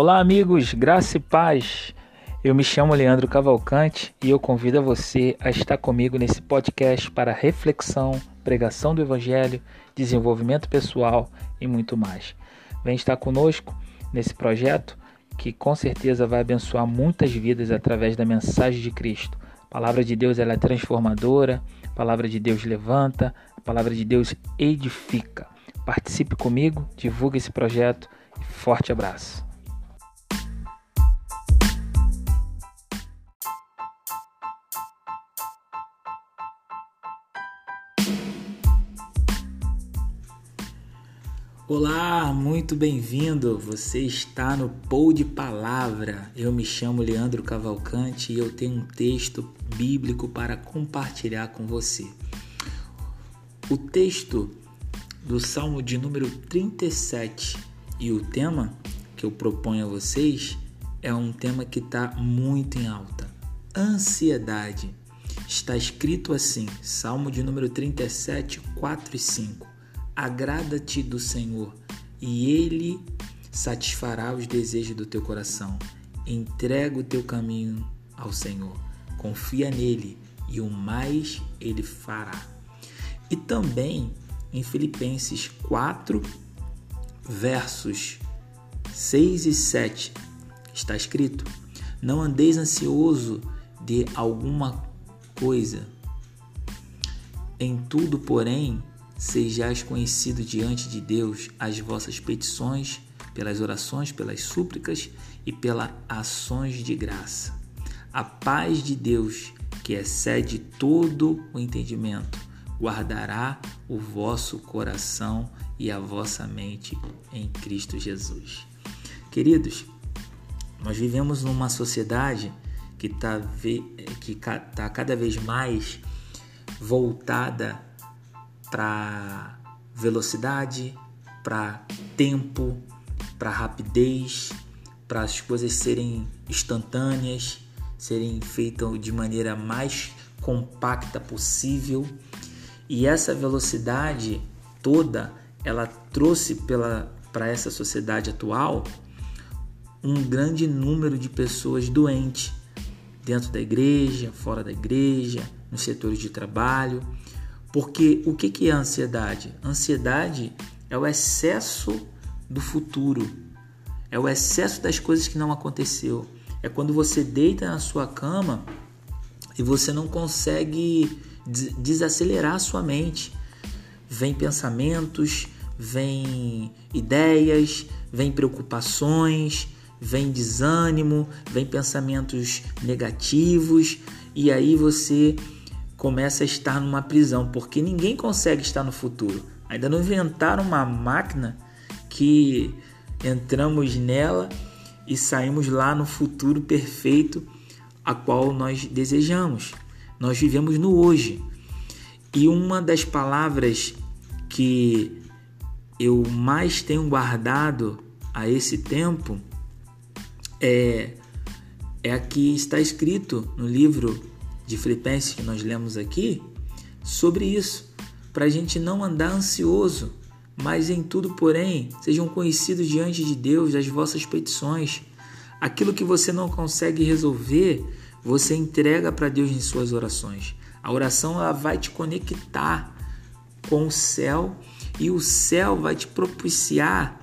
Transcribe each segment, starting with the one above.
Olá, amigos, graça e paz. Eu me chamo Leandro Cavalcante e eu convido você a estar comigo nesse podcast para reflexão, pregação do Evangelho, desenvolvimento pessoal e muito mais. Vem estar conosco nesse projeto que com certeza vai abençoar muitas vidas através da mensagem de Cristo. A palavra de Deus ela é transformadora, a palavra de Deus levanta, a palavra de Deus edifica. Participe comigo, divulgue esse projeto e forte abraço. Olá, muito bem-vindo. Você está no Pou de Palavra. Eu me chamo Leandro Cavalcante e eu tenho um texto bíblico para compartilhar com você. O texto do Salmo de número 37 e o tema que eu proponho a vocês é um tema que está muito em alta: ansiedade. Está escrito assim, Salmo de número 37, 4 e 5. Agrada-te do Senhor, e Ele satisfará os desejos do teu coração. Entrega o teu caminho ao Senhor, confia nele, e o mais Ele fará. E também em Filipenses 4, versos 6 e 7, está escrito: Não andeis ansioso de alguma coisa. Em tudo, porém, sejais conhecido diante de Deus as vossas petições, pelas orações, pelas súplicas e pelas ações de graça. A paz de Deus, que excede todo o entendimento, guardará o vosso coração e a vossa mente em Cristo Jesus. Queridos, nós vivemos numa sociedade que está que tá cada vez mais voltada para velocidade, para tempo, para rapidez, para as coisas serem instantâneas, serem feitas de maneira mais compacta possível. E essa velocidade toda, ela trouxe para essa sociedade atual um grande número de pessoas doentes dentro da igreja, fora da igreja, nos setores de trabalho, porque o que é a ansiedade? Ansiedade é o excesso do futuro, é o excesso das coisas que não aconteceu. É quando você deita na sua cama e você não consegue desacelerar a sua mente. Vem pensamentos, vem ideias, vem preocupações, vem desânimo, vem pensamentos negativos e aí você começa a estar numa prisão, porque ninguém consegue estar no futuro. Ainda não inventaram uma máquina que entramos nela e saímos lá no futuro perfeito a qual nós desejamos. Nós vivemos no hoje. E uma das palavras que eu mais tenho guardado a esse tempo é é a que está escrito no livro de Filipenses que nós lemos aqui sobre isso, para a gente não andar ansioso, mas em tudo, porém, sejam conhecidos diante de Deus as vossas petições. Aquilo que você não consegue resolver, você entrega para Deus em suas orações. A oração ela vai te conectar com o céu e o céu vai te propiciar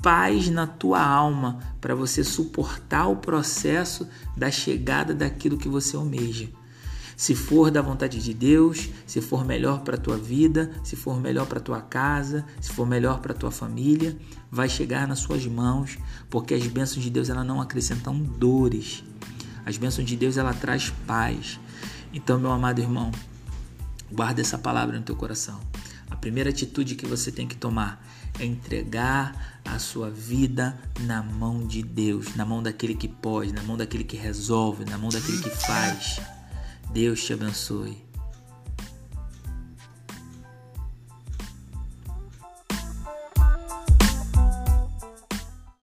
paz na tua alma para você suportar o processo da chegada daquilo que você almeja. Se for da vontade de Deus, se for melhor para a tua vida, se for melhor para a tua casa, se for melhor para a tua família, vai chegar nas suas mãos, porque as bênçãos de Deus ela não acrescentam dores. As bênçãos de Deus ela traz paz. Então, meu amado irmão, guarda essa palavra no teu coração. A primeira atitude que você tem que tomar é entregar a sua vida na mão de Deus, na mão daquele que pode, na mão daquele que resolve, na mão daquele que faz. Deus te abençoe.